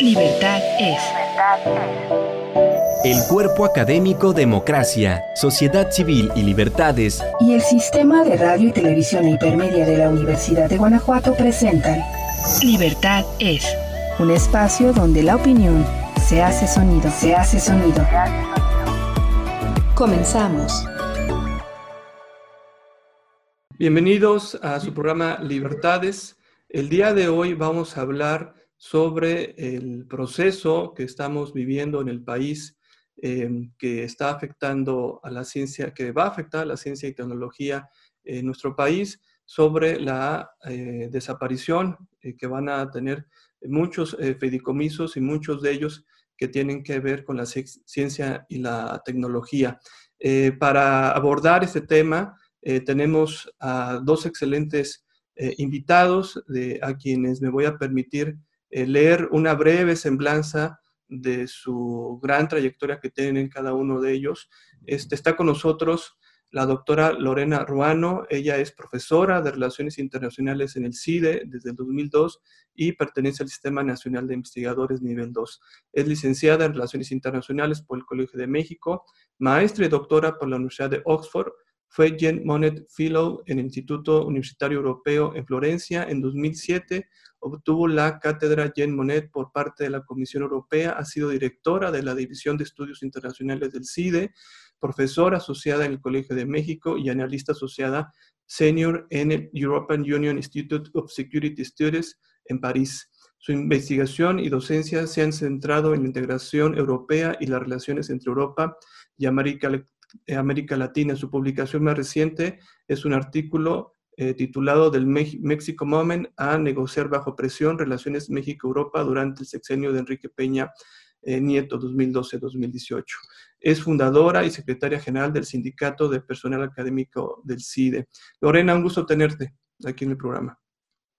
Libertad es. El cuerpo académico Democracia, Sociedad Civil y Libertades y el Sistema de Radio y Televisión Hipermedia de la Universidad de Guanajuato presentan Libertad es. Un espacio donde la opinión se hace sonido, se hace sonido. Comenzamos. Bienvenidos a su programa Libertades. El día de hoy vamos a hablar sobre el proceso que estamos viviendo en el país em, que está afectando a la ciencia, que va a afectar a la ciencia y tecnología en nuestro país, sobre la eh, desaparición eh, que van a tener muchos eh, fedicomisos y muchos de ellos que tienen que ver con la ciencia y la tecnología. para abordar este tema, tenemos a dos excelentes invitados a quienes me voy a permitir leer una breve semblanza de su gran trayectoria que tienen cada uno de ellos. Este, está con nosotros la doctora Lorena Ruano. Ella es profesora de Relaciones Internacionales en el CIDE desde el 2002 y pertenece al Sistema Nacional de Investigadores Nivel 2. Es licenciada en Relaciones Internacionales por el Colegio de México, maestra y doctora por la Universidad de Oxford. Fue Jean Monnet Fellow en el Instituto Universitario Europeo en Florencia en 2007 Obtuvo la cátedra Jean Monnet por parte de la Comisión Europea, ha sido directora de la División de Estudios Internacionales del CIDE, profesora asociada en el Colegio de México y analista asociada senior en el European Union Institute of Security Studies en París. Su investigación y docencia se han centrado en la integración europea y las relaciones entre Europa y América, América Latina. Su publicación más reciente es un artículo eh, titulado Del México Moment a negociar bajo presión relaciones México-Europa durante el sexenio de Enrique Peña eh, Nieto 2012-2018. Es fundadora y secretaria general del Sindicato de Personal Académico del CIDE. Lorena, un gusto tenerte aquí en el programa.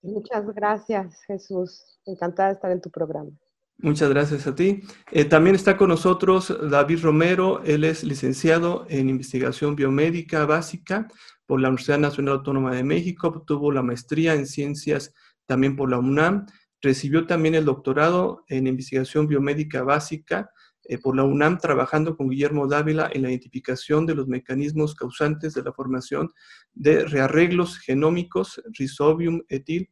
Muchas gracias, Jesús. Encantada de estar en tu programa. Muchas gracias a ti. Eh, también está con nosotros David Romero. Él es licenciado en investigación biomédica básica por la Universidad Nacional Autónoma de México, obtuvo la maestría en ciencias también por la UNAM, recibió también el doctorado en investigación biomédica básica eh, por la UNAM, trabajando con Guillermo Dávila en la identificación de los mecanismos causantes de la formación de rearreglos genómicos, Rhizobium etil,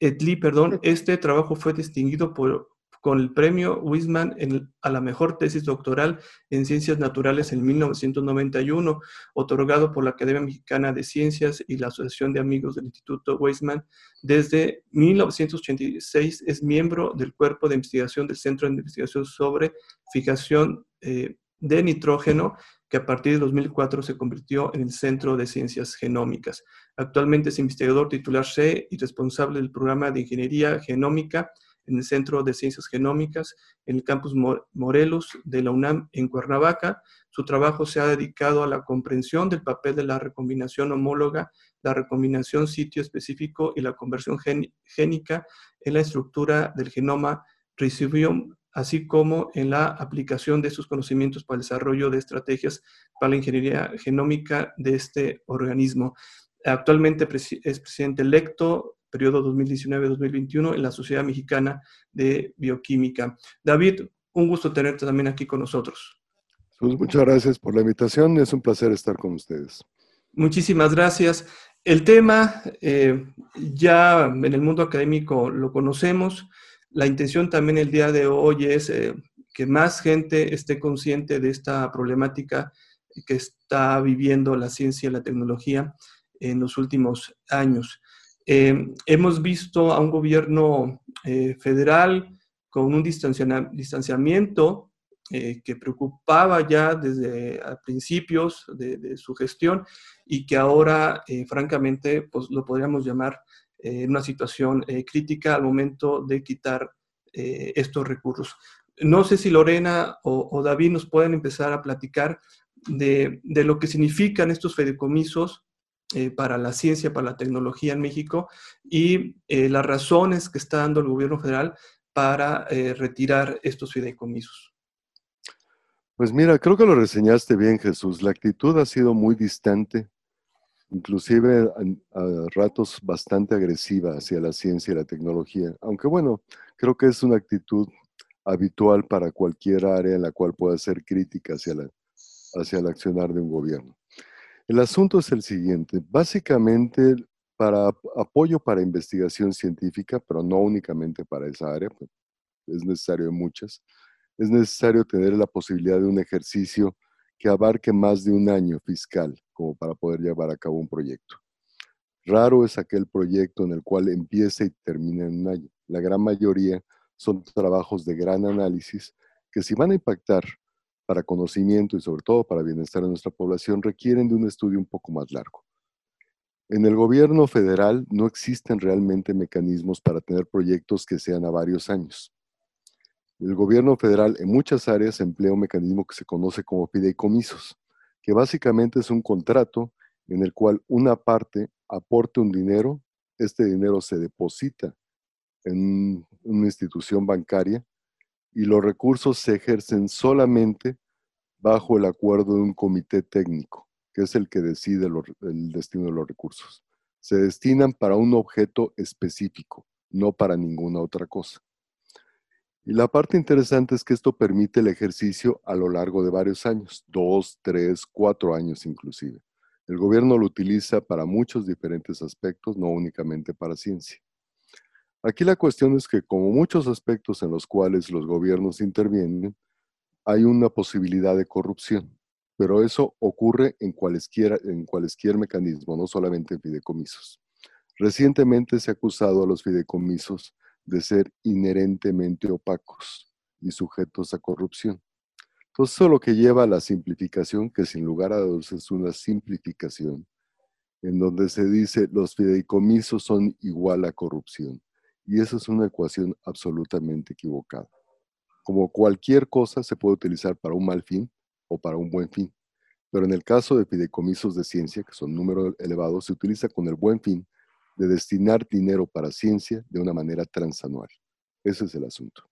etli, perdón. Este trabajo fue distinguido por, con el premio Wiseman a la mejor tesis doctoral en ciencias naturales en 1991, otorgado por la Academia Mexicana de Ciencias y la Asociación de Amigos del Instituto Weizmann. Desde 1986 es miembro del cuerpo de investigación del Centro de Investigación sobre Fijación eh, de Nitrógeno, que a partir de 2004 se convirtió en el Centro de Ciencias Genómicas. Actualmente es investigador titular C y responsable del programa de Ingeniería Genómica en el Centro de Ciencias Genómicas, en el campus Morelos de la UNAM en Cuernavaca. Su trabajo se ha dedicado a la comprensión del papel de la recombinación homóloga, la recombinación sitio específico y la conversión génica en la estructura del genoma Rhizobium, así como en la aplicación de estos conocimientos para el desarrollo de estrategias para la ingeniería genómica de este organismo. Actualmente es presidente electo periodo 2019-2021 en la Sociedad Mexicana de Bioquímica. David, un gusto tenerte también aquí con nosotros. Pues muchas gracias por la invitación, es un placer estar con ustedes. Muchísimas gracias. El tema eh, ya en el mundo académico lo conocemos. La intención también el día de hoy es eh, que más gente esté consciente de esta problemática que está viviendo la ciencia y la tecnología en los últimos años. Eh, hemos visto a un gobierno eh, federal con un distanciamiento que preocupaba ya desde principios de, su gestión y que ahora, francamente, pues lo podríamos llamar una situación crítica al momento de quitar estos recursos. No sé si Lorena o, David nos pueden empezar a platicar de, de lo que significan estos fideicomisos eh, para la ciencia, para la tecnología en México y eh, las razones que está dando el gobierno federal para eh, retirar estos fideicomisos. Pues mira, creo que lo reseñaste bien, Jesús. La actitud ha sido muy distante inclusive a, ratos bastante agresiva hacia la ciencia y la tecnología, aunque bueno, creo que es una actitud habitual para cualquier área en la cual pueda ser crítica hacia, la, hacia el accionar de un gobierno. El asunto es el siguiente, básicamente para apoyo para investigación científica, pero no únicamente para esa área, pues, es necesario muchas, es necesario tener la posibilidad de un ejercicio que abarque más de un año fiscal como para poder llevar a cabo un proyecto. Raro es aquel proyecto en el cual empieza y termina en un año. La gran mayoría son trabajos de gran análisis que si van a impactar para conocimiento y sobre todo para bienestar de nuestra población requieren de un estudio un poco más largo. En el gobierno federal no existen realmente mecanismos para tener proyectos que sean a varios años. El gobierno federal en muchas áreas emplea un mecanismo que se conoce como fideicomisos, que básicamente es un contrato en el cual una parte aporte un dinero, este dinero se deposita en una institución bancaria y los recursos se ejercen solamente bajo el acuerdo de un comité técnico, que es el que decide el destino de los recursos. Se destinan para un objeto específico, no para ninguna otra cosa. Y la parte interesante es que esto permite el ejercicio a lo largo de varios años, dos, tres, cuatro años inclusive. El gobierno lo utiliza para muchos diferentes aspectos, no únicamente para ciencia. Aquí la cuestión es que como muchos aspectos en los cuales los gobiernos intervienen, hay una posibilidad de corrupción, pero eso ocurre en cualesquiera, en mecanismo, no solamente en fideicomisos. Recientemente se ha acusado a los fideicomisos de ser inherentemente opacos y sujetos a corrupción. Entonces, eso es lo que lleva a la simplificación, que sin lugar a dudas es una simplificación, en donde se dice los fideicomisos son igual a corrupción. Y eso es una ecuación absolutamente equivocada. Como cualquier cosa se puede utilizar para un mal fin o para un buen fin. Pero en el caso de fideicomisos de ciencia, que son números elevados, se utiliza con el buen fin de destinar dinero para ciencia de una manera transanual. Ese es el asunto.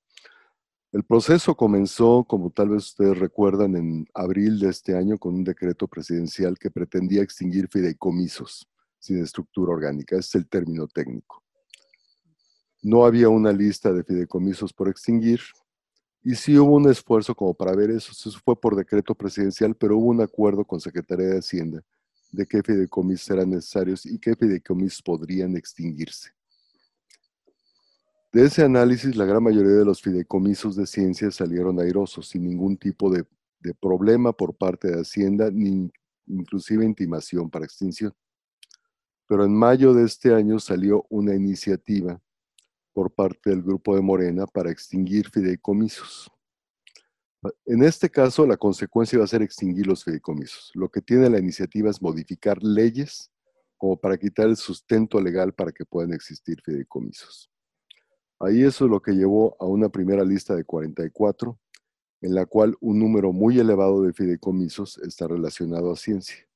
El proceso comenzó, como tal vez ustedes recuerdan, en abril de este año con un decreto presidencial que pretendía extinguir fideicomisos sin estructura orgánica. Ese es el término técnico. No había una lista de fideicomisos por extinguir y sí hubo un esfuerzo como para ver eso. Eso fue por decreto presidencial, pero hubo un acuerdo con Secretaría de Hacienda de qué fideicomisos eran necesarios y qué fideicomisos podrían extinguirse. De ese análisis, la gran mayoría de los fideicomisos de ciencia salieron airosos, sin ningún tipo de, problema por parte de Hacienda, ni inclusive intimación para extinción. Pero en mayo de este año salió una iniciativa por parte del grupo de Morena para extinguir fideicomisos. En este caso, la consecuencia va a ser extinguir los fideicomisos. Lo que tiene la iniciativa es modificar leyes como para quitar el sustento legal para que puedan existir fideicomisos. Ahí eso es lo que llevó a una primera lista de 44, en la cual un número muy elevado de fideicomisos está relacionado a ciencia.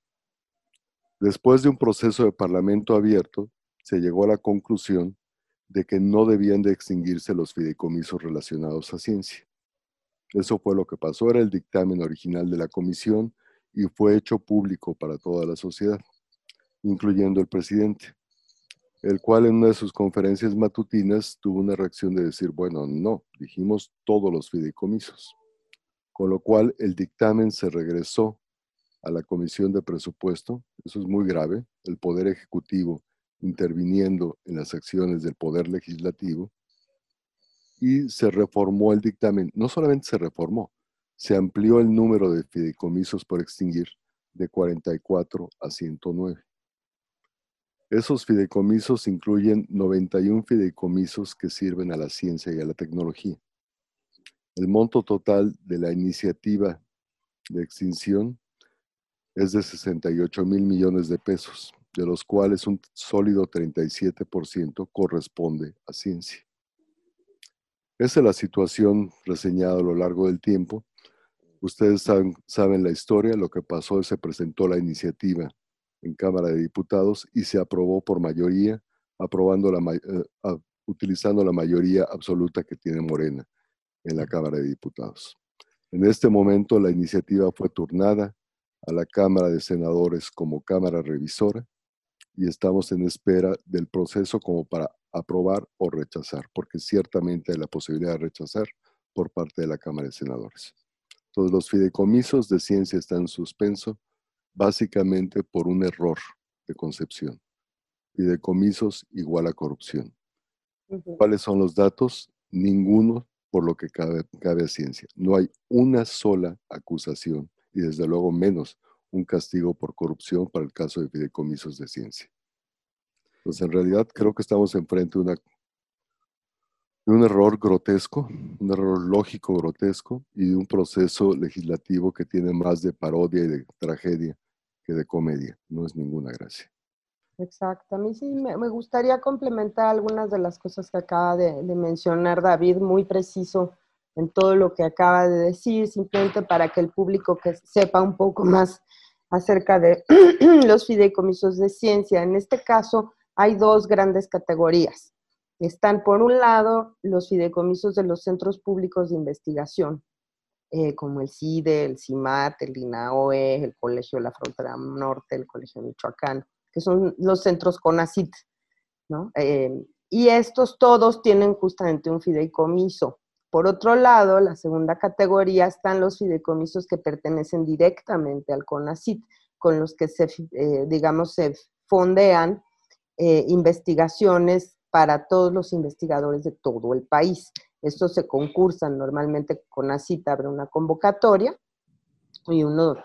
Después de un proceso de parlamento abierto, se llegó a la conclusión de que no debían de extinguirse los fideicomisos relacionados a ciencia. Eso fue lo que pasó, era el dictamen original de la comisión y fue hecho público para toda la sociedad, incluyendo el presidente, el cual en una de sus conferencias matutinas tuvo una reacción de decir, bueno, no, dijimos todos los fideicomisos, con lo cual el dictamen se regresó a la comisión de presupuesto, eso es muy grave, el Poder Ejecutivo interviniendo en las acciones del Poder Legislativo, y se reformó el dictamen. No solamente se reformó, se amplió el número de fideicomisos por extinguir de 44 a 109. Esos fideicomisos incluyen 91 fideicomisos que sirven a la ciencia y a la tecnología. El monto total de la iniciativa de extinción es de 68 mil millones de pesos, de los cuales un sólido 37% corresponde a ciencia. Esa es la situación reseñada a lo largo del tiempo. Ustedes saben, la historia, lo que pasó se presentó la iniciativa en Cámara de Diputados y se aprobó por mayoría, aprobando la, eh, utilizando la mayoría absoluta que tiene Morena en la Cámara de Diputados. En este momento la iniciativa fue turnada a la Cámara de Senadores como Cámara Revisora y estamos en espera del proceso como para aprobar o rechazar, porque ciertamente hay la posibilidad de rechazar por parte de la Cámara de Senadores. Todos los fideicomisos de ciencia están en suspenso, básicamente por un error de concepción. Fideicomisos igual a corrupción. ¿Cuáles son los datos? Ninguno por lo que cabe, cabe a ciencia. No hay una sola acusación y desde luego menos un castigo por corrupción para el caso de fideicomisos de ciencia. Entonces, en realidad creo que estamos enfrente de una un error grotesco, un error lógico grotesco y de un proceso legislativo que tiene más de parodia y de tragedia que de comedia. No es ninguna gracia. Exacto. A mí sí me, gustaría complementar algunas de las cosas que acaba de, mencionar David, muy preciso en todo lo que acaba de decir, simplemente para que el público que sepa un poco más acerca de los fideicomisos de ciencia. En este caso hay dos grandes categorías. Están, por un lado, los fideicomisos de los centros públicos de investigación, eh, como el CIDE, el CIMAT, el INAOE, el Colegio de la Frontera Norte, el Colegio Michoacán, que son los centros CONACIT, ¿no? Eh, y estos todos tienen justamente un fideicomiso. Por otro lado, la segunda categoría están los fideicomisos que pertenecen directamente al CONACIT, con los que se, eh, digamos, se fondean investigaciones para todos los investigadores de todo el país. Estos se concursan normalmente con la cita, abre una convocatoria y uno,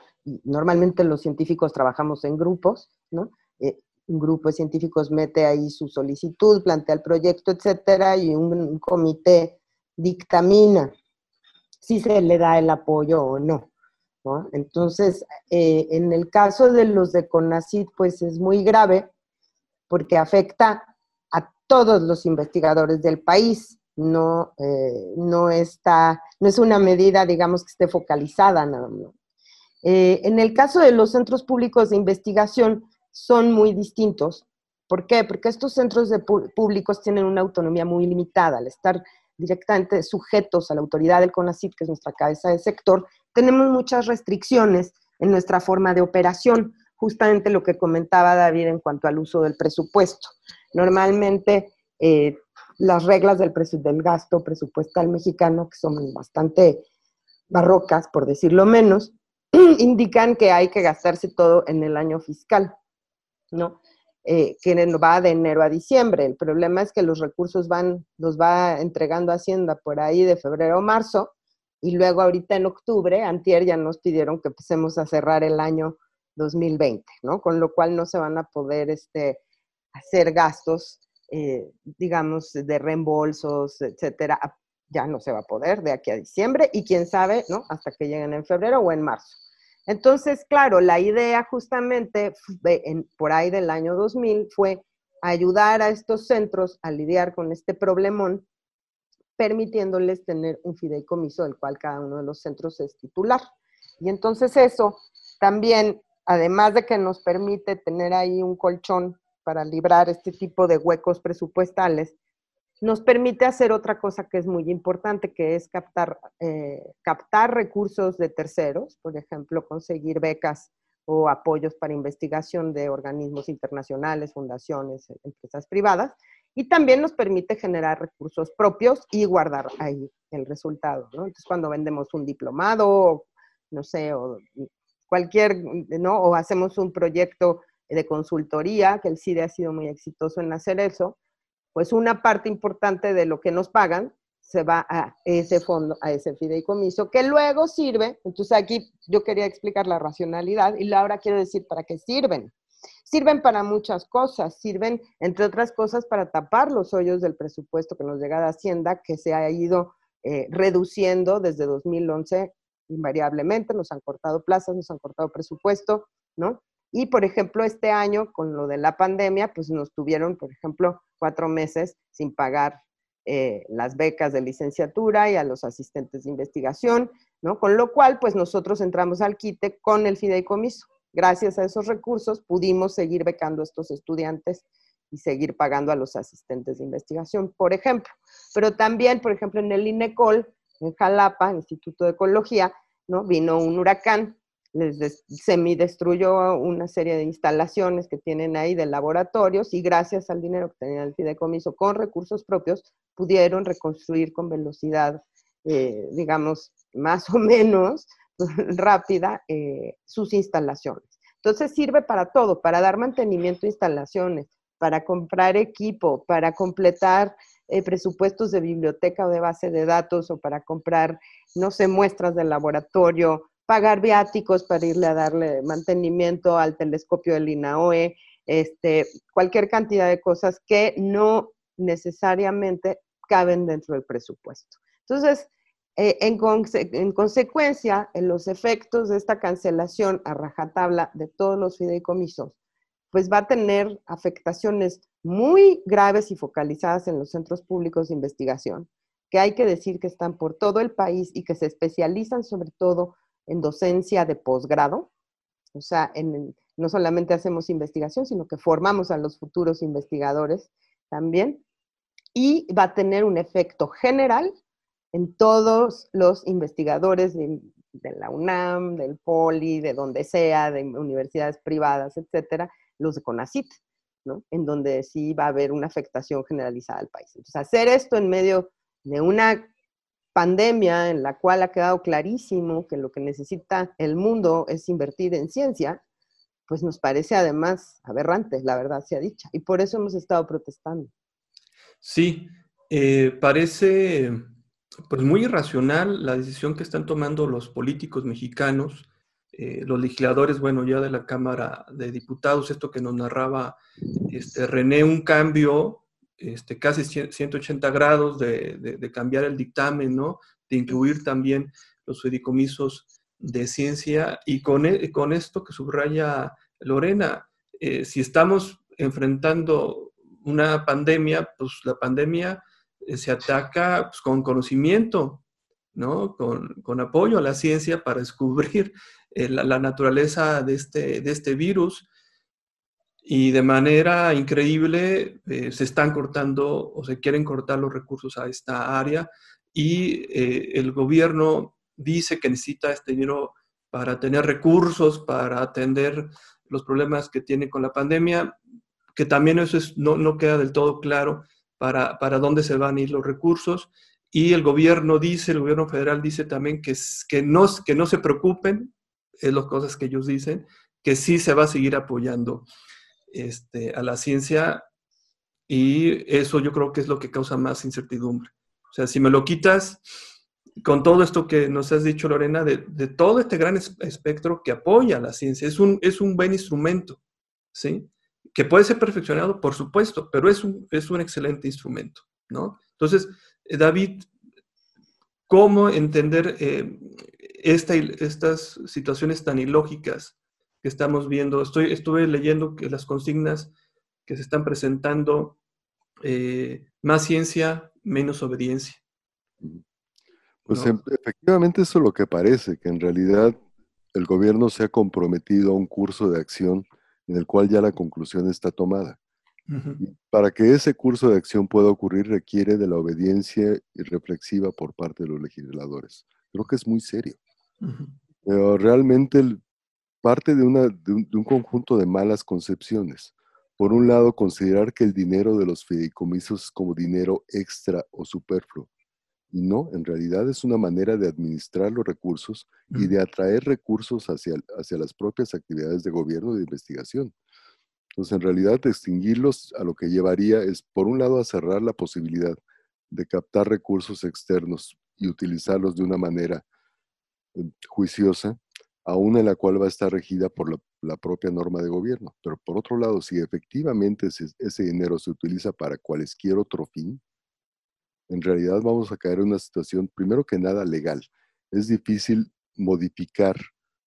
normalmente los científicos trabajamos en grupos, ¿no? Eh, un grupo de científicos mete ahí su solicitud, plantea el proyecto, etcétera, y un, comité dictamina si se le da el apoyo o no. Entonces, eh, en el caso de los de CONACID, pues es muy grave porque afecta todos los investigadores del país. No, eh, no, está, no es una medida, digamos, que esté focalizada. No, eh, en el caso de los centros públicos de investigación, son muy distintos. ¿Por qué? Porque estos centros de públicos tienen una autonomía muy limitada. Al estar directamente sujetos a la autoridad del CONACYT, que es nuestra cabeza de sector, tenemos muchas restricciones en nuestra forma de operación justamente lo que comentaba David en cuanto al uso del presupuesto. Normalmente eh, las reglas del, del gasto presupuestal mexicano, que son bastante barrocas, por decirlo menos, indican que hay que gastarse todo en el año fiscal, ¿no? Eh, que va de enero a diciembre. El problema es que los recursos van, los va entregando Hacienda por ahí de febrero o marzo, y luego ahorita en octubre, antier ya nos pidieron que empecemos a cerrar el año 2020, ¿no? Con lo cual no se van a poder este, hacer gastos, eh, digamos, de reembolsos, etcétera. Ya no se va a poder de aquí a diciembre y quién sabe, ¿no? Hasta que lleguen en febrero o en marzo. Entonces, claro, la idea justamente por ahí del año 2000 fue ayudar a estos centros a lidiar con este problemón, permitiéndoles tener un fideicomiso del cual cada uno de los centros es titular. Y entonces eso también además de que nos permite tener ahí un colchón para librar este tipo de huecos presupuestales, nos permite hacer otra cosa que es muy importante, que es captar, eh, captar recursos de terceros, por ejemplo, conseguir becas o apoyos para investigación de organismos internacionales, fundaciones, empresas privadas, y también nos permite generar recursos propios y guardar ahí el resultado. Entonces, cuando vendemos un diplomado, no sé, o cualquier, ¿no? O hacemos un proyecto de consultoría, que el CIDE ha sido muy exitoso en hacer eso, pues una parte importante de lo que nos pagan se va a ese fondo, a ese fideicomiso, que luego sirve, entonces aquí yo quería explicar la racionalidad y ahora quiero decir para qué sirven. Sirven para muchas cosas, sirven, entre otras cosas, para tapar los hoyos del presupuesto que nos llega de Hacienda, que se ha ido eh, reduciendo desde 2011 invariablemente, nos han cortado plazas, nos han cortado presupuesto, ¿no? Y, por ejemplo, este año, con lo de la pandemia, pues nos tuvieron, por ejemplo, cuatro meses sin pagar eh, las becas de licenciatura y a los asistentes de investigación, ¿no? Con lo cual, pues nosotros entramos al quite con el fideicomiso. Gracias a esos recursos pudimos seguir becando a estos estudiantes y seguir pagando a los asistentes de investigación, por ejemplo. Pero también, por ejemplo, en el INECOL, en Jalapa, Instituto de Ecología, ¿no? Vino un huracán, les semidestruyó una serie de instalaciones que tienen ahí de laboratorios y gracias al dinero que tenían el fideicomiso con recursos propios pudieron reconstruir con velocidad, eh, digamos, más o menos rápida eh, sus instalaciones. Entonces sirve para todo, para dar mantenimiento a instalaciones, para comprar equipo, para completar eh, presupuestos de biblioteca o de base de datos o para comprar, no sé, muestras de laboratorio, pagar viáticos para irle a darle mantenimiento al telescopio del INAOE, este, cualquier cantidad de cosas que no necesariamente caben dentro del presupuesto. Entonces, eh, en, en, consecuencia, en los efectos de esta cancelación a rajatabla de todos los fideicomisos, pues va a tener afectaciones muy graves y focalizadas en los centros públicos de investigación, que hay que decir que están por todo el país y que se especializan sobre todo en docencia de posgrado, o sea, no solamente hacemos investigación, sino que formamos a los futuros investigadores también, y va a tener un efecto general en todos los investigadores de, la UNAM, del POLI, de donde sea, de universidades privadas, etcétera, los de CONACIT, ¿no? En donde sí va a haber una afectación generalizada al país. Entonces, hacer esto en medio de una pandemia en la cual ha quedado clarísimo que lo que necesita el mundo es invertir en ciencia, pues nos parece además aberrante, la verdad sea dicha. Y por eso hemos estado protestando. Sí, eh, parece pues muy irracional la decisión que están tomando los políticos mexicanos, eh, los legisladores, bueno, ya de la Cámara de Diputados, esto que nos narraba este, René, un cambio este, casi 180 grados de, cambiar el dictamen, ¿no? De incluir también los fideicomisos de ciencia y con, e, con esto que subraya Lorena, eh, si estamos enfrentando una pandemia, pues la pandemia eh, se ataca pues, con conocimiento, ¿no? Con, apoyo a la ciencia para descubrir eh, la, la, naturaleza de este, de este virus y de manera increíble eh, se están cortando o se quieren cortar los recursos a esta área y eh, el gobierno dice que necesita este dinero para tener recursos, para atender los problemas que tiene con la pandemia, que también eso es, no, no queda del todo claro para, para dónde se van a ir los recursos. Y el gobierno dice, el gobierno federal dice también que, que, no, que no se preocupen, es las cosas que ellos dicen, que sí se va a seguir apoyando este, a la ciencia y eso yo creo que es lo que causa más incertidumbre. O sea, si me lo quitas con todo esto que nos has dicho, Lorena, de, todo este gran espectro que apoya a la ciencia, es un, es un buen instrumento, ¿sí? Que puede ser perfeccionado, por supuesto, pero es un, es un excelente instrumento, ¿no? Entonces, eh, David, ¿cómo entender eh, estas situaciones tan ilógicas que estamos viendo. Estoy, estuve leyendo que las consignas que se están presentando, eh, más ciencia, menos obediencia. Pues em, efectivamente eso es lo que parece, que en realidad el gobierno se ha comprometido a un curso de acción en el cual ya la conclusión está tomada. para que ese curso de acción pueda ocurrir requiere de la obediencia reflexiva por parte de los legisladores. Creo que es muy serio. Pero realmente el, parte de, una, de, un, conjunto de malas concepciones. Por un lado, considerar que el dinero de los fideicomisos es como dinero extra o superfluo. Y no, en realidad es una manera de administrar los recursos y de atraer recursos hacia, hacia las propias actividades de gobierno y de investigación. Entonces, en realidad, extinguirlos a lo que llevaría es, por un lado, a cerrar la posibilidad de captar recursos externos y utilizarlos de una manera eh, juiciosa, aún en la cual va a estar regida por la, propia norma de gobierno. Pero por otro lado, si efectivamente ese, dinero se utiliza para cualquier otro fin, en realidad vamos a caer en una situación, primero que nada, legal. Es difícil modificar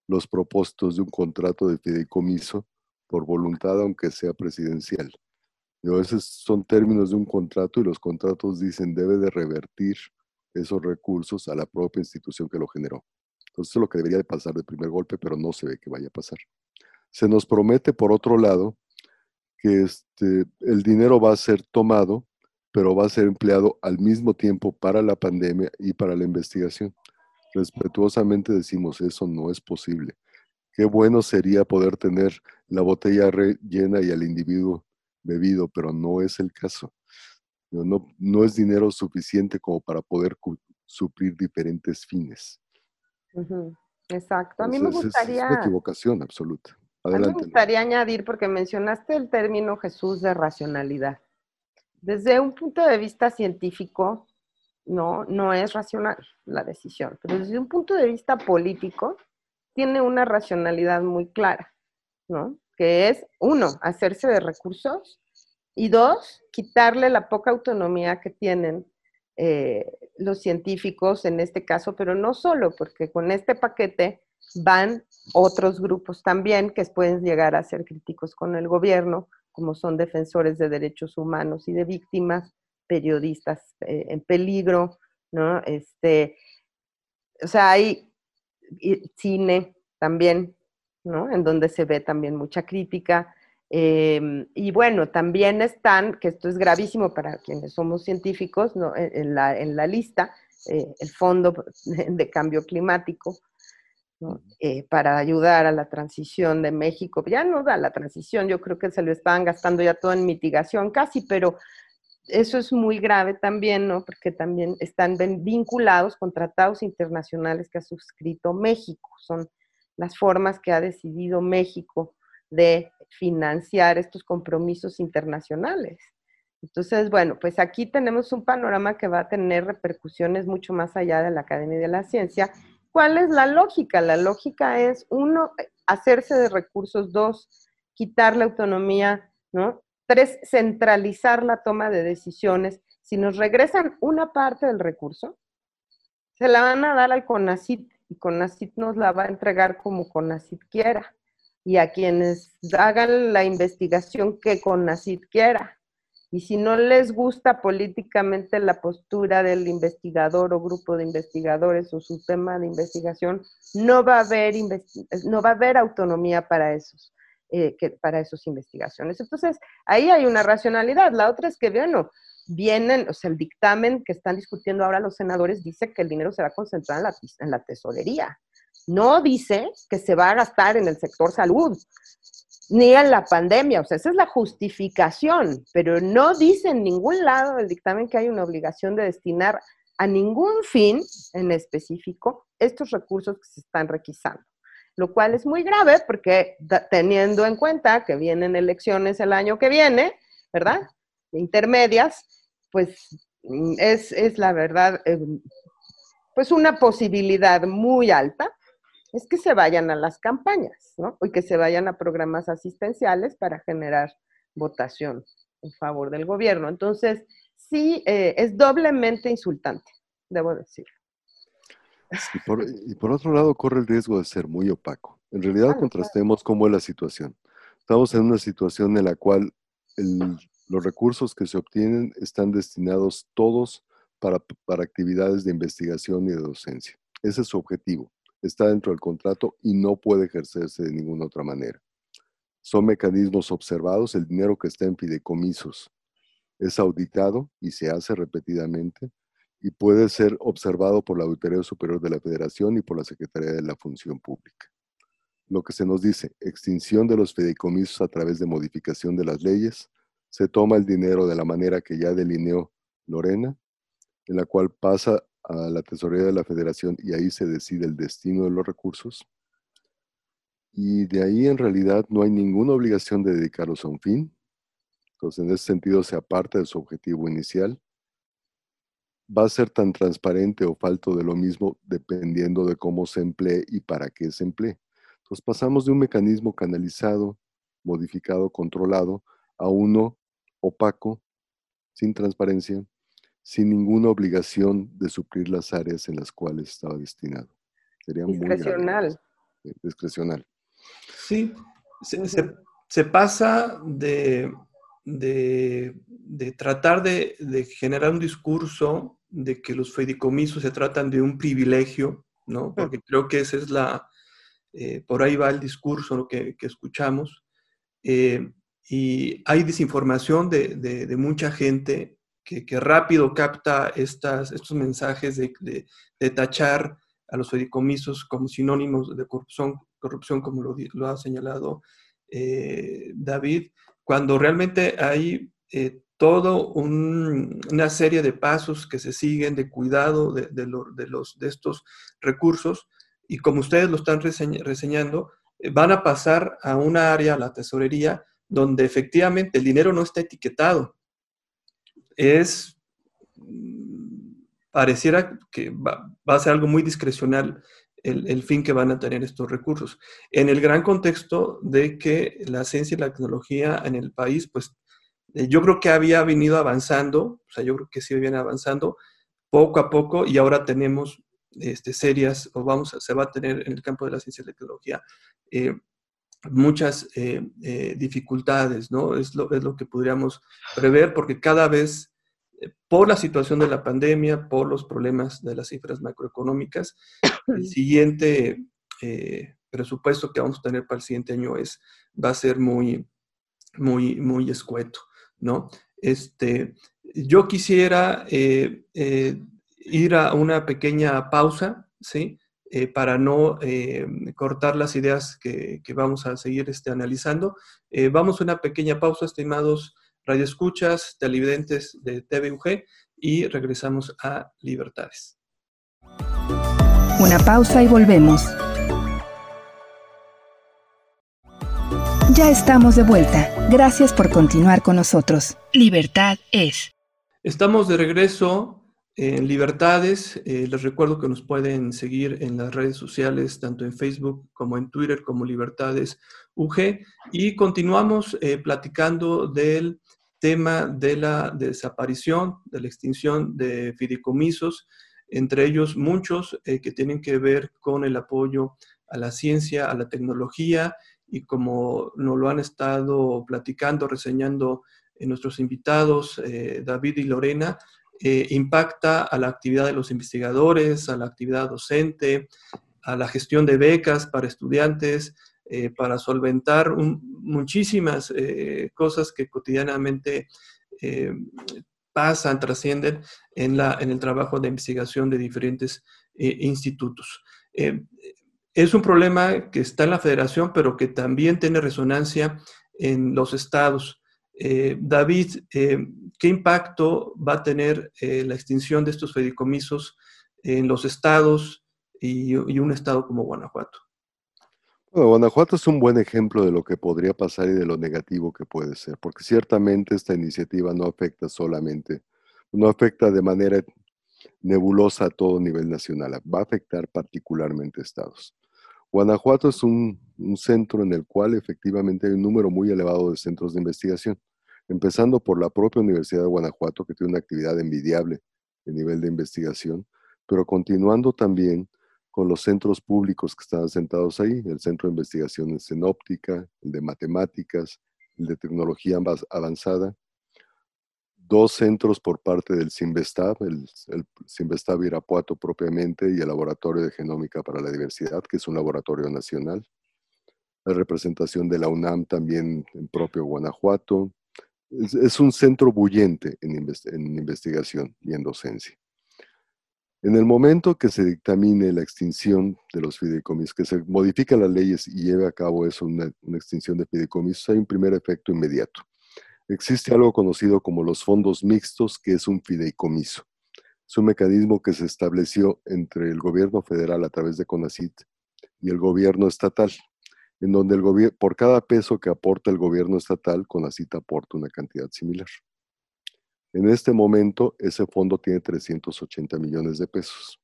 los propósitos de un contrato de fideicomiso por voluntad, aunque sea presidencial. a veces son términos de un contrato y los contratos dicen debe de revertir esos recursos a la propia institución que lo generó. Entonces, eso es lo que debería de pasar de primer golpe, pero no se ve que vaya a pasar. Se nos promete, por otro lado, que este, el dinero va a ser tomado, pero va a ser empleado al mismo tiempo para la pandemia y para la investigación. Respetuosamente decimos, eso no es posible. qué bueno sería poder tener la botella llena y al individuo bebido, pero no es el caso. No, no es dinero suficiente como para poder suplir diferentes fines. Exacto. A mí me gustaría... Es, una equivocación absoluta. A mí me gustaría añadir, porque mencionaste el término Jesús de racionalidad. Desde un punto de vista científico, no, no es racional la decisión, pero desde un punto de vista político, tiene una racionalidad muy clara, ¿no? Que es, uno, hacerse de recursos y dos, quitarle la poca autonomía que tienen eh, los científicos en este caso, pero no solo, porque con este paquete van otros grupos también que pueden llegar a ser críticos con el gobierno, como son defensores de derechos humanos y de víctimas, periodistas eh, en peligro, ¿no? Este, o sea, hay cine también, ¿no? En donde se ve también mucha crítica. Em, y bueno, también están, que esto es gravísimo para quienes somos científicos, ¿no? en, la, en la lista, eh, el Fondo de Cambio Climático, eh, para ayudar a la transición de México. Ya no da la transición, yo creo que se lo estaban gastando ya todo en mitigación casi, pero eso es muy grave también, ¿no? Porque también están vinculados con tratados internacionales que ha suscrito México. Son las formas que ha decidido México de financiar estos compromisos internacionales. Entonces, bueno, pues aquí tenemos un panorama que va a tener repercusiones mucho más allá de la academia de la ciencia ¿Cuál es la lógica? La lógica es, uno, hacerse de recursos, dos, quitar la autonomía, ¿no? Tres, centralizar la toma de decisiones. Si nos regresan una parte del recurso, se la van a dar al CONACIT y CONACIT nos la va a entregar como CONACIT quiera y a quienes hagan la investigación que CONACIT quiera. Y si no les gusta políticamente la postura del investigador o grupo de investigadores o su tema de investigación, no va a haber, no va a haber autonomía para esos. Eh, que, para esas investigaciones. Entonces, ahí hay una racionalidad. La otra es que, bueno, vienen, o sea, el dictamen que están discutiendo ahora los senadores dice que el dinero se va a concentrar en la, en la tesorería. No dice que se va a gastar en el sector salud ni en la pandemia. O sea, esa es la justificación, pero no dice en ningún lado del dictamen que hay una obligación de destinar a ningún fin en específico estos recursos que se están requisando. Lo cual es muy grave porque teniendo en cuenta que vienen elecciones el año que viene, ¿verdad? Intermedias, pues mm, es, es la verdad, eh, pues una posibilidad muy alta es que se vayan a las campañas, ¿no? Y que se vayan a programas asistenciales para generar votación en favor del gobierno. Entonces, sí, eh, es doblemente insultante, debo decirlo. Y por, otro lado, corre el riesgo de ser muy opaco. En realidad, contrastemos cómo es la situación. Estamos en una situación en la cual los recursos que se obtienen están destinados todos para, para actividades de investigación y de docencia. Ese es su objetivo está dentro del contrato y no puede ejercerse de ninguna otra manera. Son mecanismos observados, el dinero que está en fideicomisos es auditado y se hace repetidamente y puede ser observado por la Auditoría Superior de la Federación y por la Secretaría de la Función Pública. Lo que se nos dice, extinción de los fideicomisos a través de modificación de las leyes, se toma el dinero de la manera que ya delineó Lorena, en la cual pasa a la tesorería de la federación y ahí se decide el destino de los recursos. Y de ahí en realidad no hay ninguna obligación de dedicarlos a un fin. Entonces en ese sentido se aparta de su objetivo inicial. Va a ser tan transparente o falto de lo mismo dependiendo de cómo se emplee y para qué se emplee. Entonces pasamos de un mecanismo canalizado, modificado, controlado, a uno opaco, sin transparencia, sin ninguna obligación de suplir las áreas en las cuales estaba destinado. Sería discrecional. Muy discrecional. Sí, se, pasa de, de, tratar de, generar un discurso de que los fideicomisos se tratan de un privilegio, ¿no? Porque creo que esa es la, eh, por ahí va el discurso que, que escuchamos. Eh, y hay desinformación de, de, mucha gente que, rápido capta estos mensajes de, tachar a los fideicomisos como sinónimos de corrupción corrupción, como lo, ha señalado eh, David, cuando realmente hay eh, todo una serie de pasos que se siguen de cuidado de, los, de estos recursos y como ustedes lo están reseñando, eh, van a pasar a una área, la tesorería, donde efectivamente el dinero no está etiquetado. Es, mm, pareciera que va, a ser algo muy discrecional el, fin que van a tener estos recursos. En el gran contexto de que la ciencia y la tecnología en el país, pues eh, yo creo que había venido avanzando, o sea, yo creo que sí viene avanzando poco a poco y ahora tenemos este, serias, o vamos se va a tener en el campo de la ciencia y la tecnología eh, muchas eh, dificultades, ¿no? Es lo, es lo que podríamos prever porque cada vez, por la situación de la pandemia, por los problemas de las cifras macroeconómicas, el siguiente presupuesto que vamos a tener para el siguiente año es, va a ser muy, muy, muy escueto. ¿no? Este, yo quisiera eh, eh, ir a una pequeña pausa, ¿sí? Eh, para no cortar las ideas que, vamos a seguir este, analizando. vamos a una pequeña pausa, estimados radioescuchas, televidentes de TVUG, y regresamos a Libertades. Una pausa y volvemos. Ya estamos de vuelta. Gracias por continuar con nosotros. Libertad es. Estamos de regreso en Libertades. Eh, les recuerdo que nos pueden seguir en las redes sociales, tanto en Facebook como en Twitter, como Libertades UG. Y continuamos eh, platicando del tema de la desaparición, de la extinción de fideicomisos, entre ellos muchos eh, que tienen que ver con el apoyo a la ciencia, a la tecnología y como nos lo han estado platicando, reseñando nuestros invitados, David y Lorena, eh, impacta a la actividad de los investigadores, a la actividad docente, a la gestión de becas para estudiantes, eh, para solventar muchísimas cosas que cotidianamente pasan, trascienden en el trabajo de investigación de diferentes institutos. Es un problema que está en la federación, pero que también tiene resonancia en los estados. Eh, David, eh, ¿qué impacto va a tener eh, la extinción de estos fideicomisos en los estados y, un estado como Guanajuato? Bueno, Guanajuato es un buen ejemplo de lo que podría pasar y de lo negativo que puede ser, porque ciertamente esta iniciativa no afecta solamente, no afecta de manera nebulosa a todo nivel nacional, va a afectar particularmente estados. Guanajuato es un, centro en el cual efectivamente hay un número muy elevado de centros de investigación, empezando por la propia Universidad de Guanajuato, que tiene una actividad envidiable en nivel de investigación, pero continuando también con los centros públicos que están asentados ahí, el Centro de Investigaciones en Óptica, el de Matemáticas, el de Tecnología Avanzada, dos centros por parte del CIMBESTAB, el, el Irapuato propiamente y el Laboratorio de Genómica para la Diversidad, que es un laboratorio nacional. La representación de la UNAM también en propio Guanajuato. Es, un centro bullente en, en investigación y en docencia. En el momento que se dictamine la extinción de los fideicomisos, que se modifican las leyes y lleve a cabo eso, una, una extinción de fideicomisos, hay un primer efecto inmediato Existe algo conocido como los fondos mixtos, que es un fideicomiso. Es un mecanismo que se estableció entre el gobierno federal a través de CONACIT y el gobierno estatal, en donde el por cada peso que aporta el gobierno estatal, CONACIT aporta una cantidad similar. En este momento, ese fondo tiene 380 millones de pesos.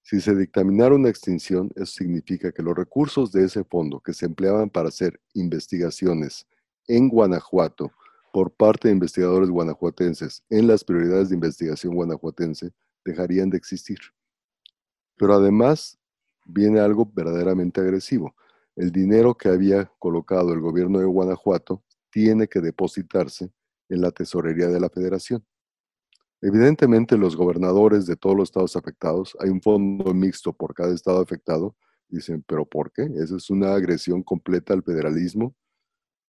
Si se dictaminara una extinción, eso significa que los recursos de ese fondo que se empleaban para hacer investigaciones en Guanajuato por parte de investigadores guanajuatenses en las prioridades de investigación guanajuatense dejarían de existir. Pero además viene algo verdaderamente agresivo. El dinero que había colocado el gobierno de Guanajuato tiene que depositarse en la tesorería de la federación. Evidentemente los gobernadores de todos los estados afectados, hay un fondo mixto por cada estado afectado, dicen, pero ¿por qué? Esa es una agresión completa al federalismo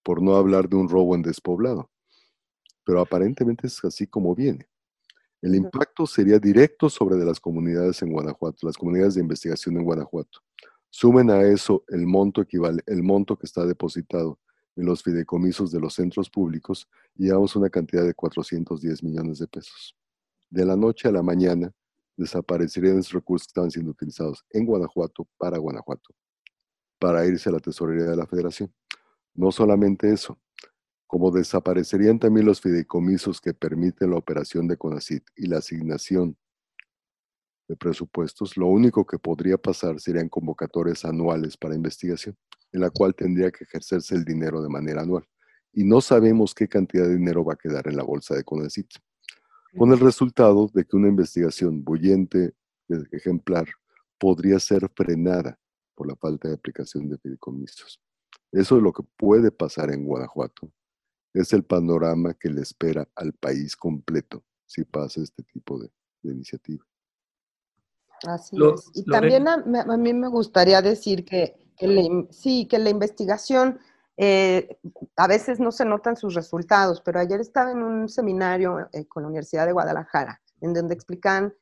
por no hablar de un robo en despoblado. Pero aparentemente es así como viene. El impacto sería directo sobre de las comunidades en Guanajuato, las comunidades de investigación en Guanajuato. Sumen a eso el monto, equivale, el monto que está depositado en los fideicomisos de los centros públicos y llevamos una cantidad de 410 millones de pesos. De la noche a la mañana desaparecerían esos recursos que estaban siendo utilizados en Guanajuato para Guanajuato, para irse a la tesorería de la federación. No solamente eso, como desaparecerían también los fideicomisos que permiten la operación de CONACIT y la asignación de presupuestos, lo único que podría pasar serían convocatorias anuales para investigación, en la cual tendría que ejercerse el dinero de manera anual. Y no sabemos qué cantidad de dinero va a quedar en la bolsa de CONACIT. Con el resultado de que una investigación bullente ejemplar podría ser frenada por la falta de aplicación de fideicomisos. Eso es lo que puede pasar en Guanajuato. Es el panorama que le espera al país completo si pasa este tipo de, iniciativa. Así es. Y también a, mí me gustaría decir que, sí, que la investigación eh, a veces no se notan sus resultados, pero ayer estaba en un seminario eh, con la Universidad de Guadalajara, en donde explican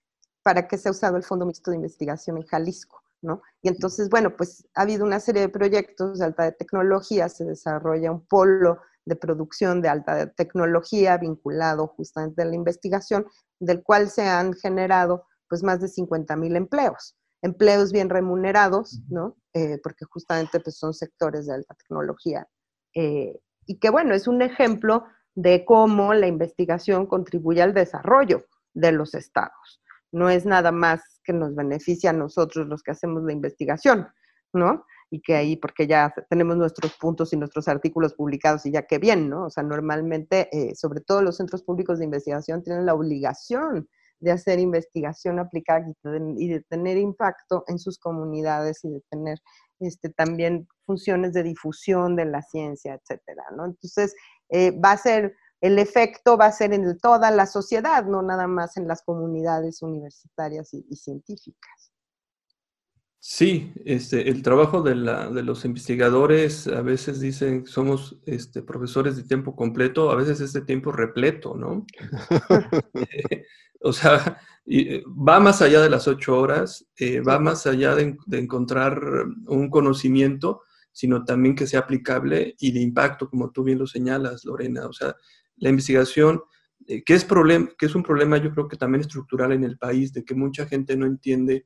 para qué se ha usado el Fondo Mixto de Investigación en Jalisco, ¿no? Y entonces, bueno, pues ha habido una serie de proyectos de alta tecnología, se desarrolla un polo de producción de alta tecnología vinculado justamente a la investigación, del cual se han generado pues más de 50 mil empleos empleos bien remunerados, ¿no? Eh, porque justamente pues, son sectores de alta tecnología. Eh, y que bueno, es un ejemplo de cómo la investigación contribuye al desarrollo de los estados. No es nada más que nos beneficia a nosotros los que hacemos la investigación, ¿no? Y que ahí, porque ya tenemos nuestros puntos y nuestros artículos publicados y ya qué bien, ¿no? O sea, normalmente, eh, sobre todo los centros públicos de investigación tienen la obligación de hacer investigación aplicada y de, tener impacto en sus comunidades y de tener este, también funciones de difusión de la ciencia, etcétera, ¿no? Entonces, eh, va a ser, el efecto va a ser en toda la sociedad, no nada más en las comunidades universitarias y, científicas. Sí, este, el trabajo de, la, de, los investigadores a veces dicen somos este, profesores de tiempo completo, a veces es de tiempo repleto, ¿no? O sea, eh, va más allá de las ocho horas, eh, va más allá de, encontrar un conocimiento, sino también que sea aplicable y de impacto, como tú bien lo señalas, Lorena. O sea, la investigación, eh, que, es que es un problema yo creo que también estructural en el país, de que mucha gente no entiende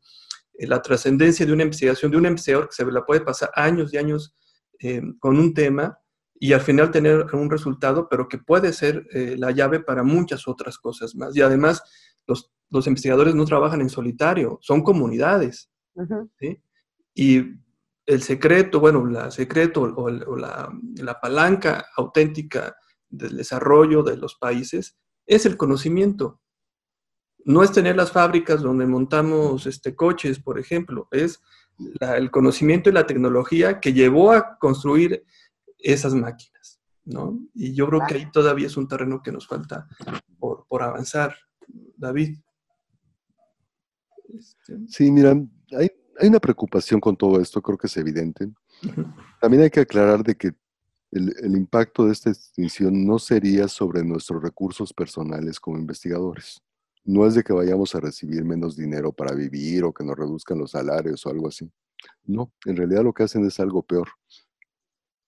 la trascendencia de una investigación, de un investigador que se la puede pasar años y años con un tema y al final tener un resultado, pero que puede ser la llave para muchas otras cosas más. Y además, los, investigadores no trabajan en solitario, son comunidades. Y el secreto, bueno, la secreto o, la, la, palanca auténtica del desarrollo de los países es el conocimiento. No es tener las fábricas donde montamos este, coches, por ejemplo, es el conocimiento y la tecnología que llevó a construir esas máquinas, ¿no? Y yo creo que ahí todavía es un terreno que nos falta por, por avanzar. David. Este, sí, mira, hay, una preocupación con todo esto, creo que es evidente. También hay que aclarar de que el, impacto de esta extinción no sería sobre nuestros recursos personales como investigadores. No es de que vayamos a recibir menos dinero para vivir o que nos reduzcan los salarios o algo así. No, en realidad lo que hacen es algo peor.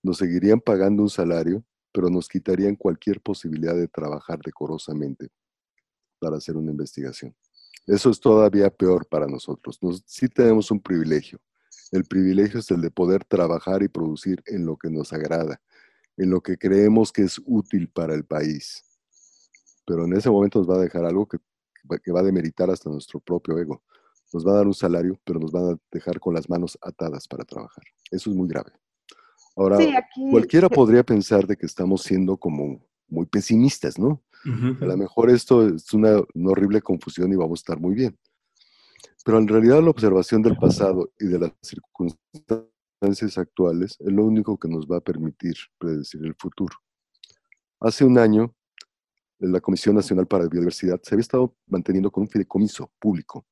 Nos seguirían pagando un salario, pero nos quitarían cualquier posibilidad de trabajar decorosamente para hacer una investigación. Eso es todavía peor para nosotros. Nos, sí tenemos un privilegio. El privilegio es el de poder trabajar y producir en lo que nos agrada, en lo que creemos que es útil para el país. Pero en ese momento nos va a dejar algo que, que va a demeritar hasta nuestro propio ego. Nos va a dar un salario, pero nos van a dejar con las manos atadas para trabajar. Eso es muy grave. Ahora, cualquiera podría pensar de que estamos siendo como muy pesimistas, ¿no? A lo mejor esto es una, horrible confusión y vamos a estar muy bien. Pero en realidad la observación del pasado y de las circunstancias actuales es lo único que nos va a permitir predecir el futuro. Hace un año, la Comisión Nacional para la Biodiversidad se había estado manteniendo con un fideicomiso público,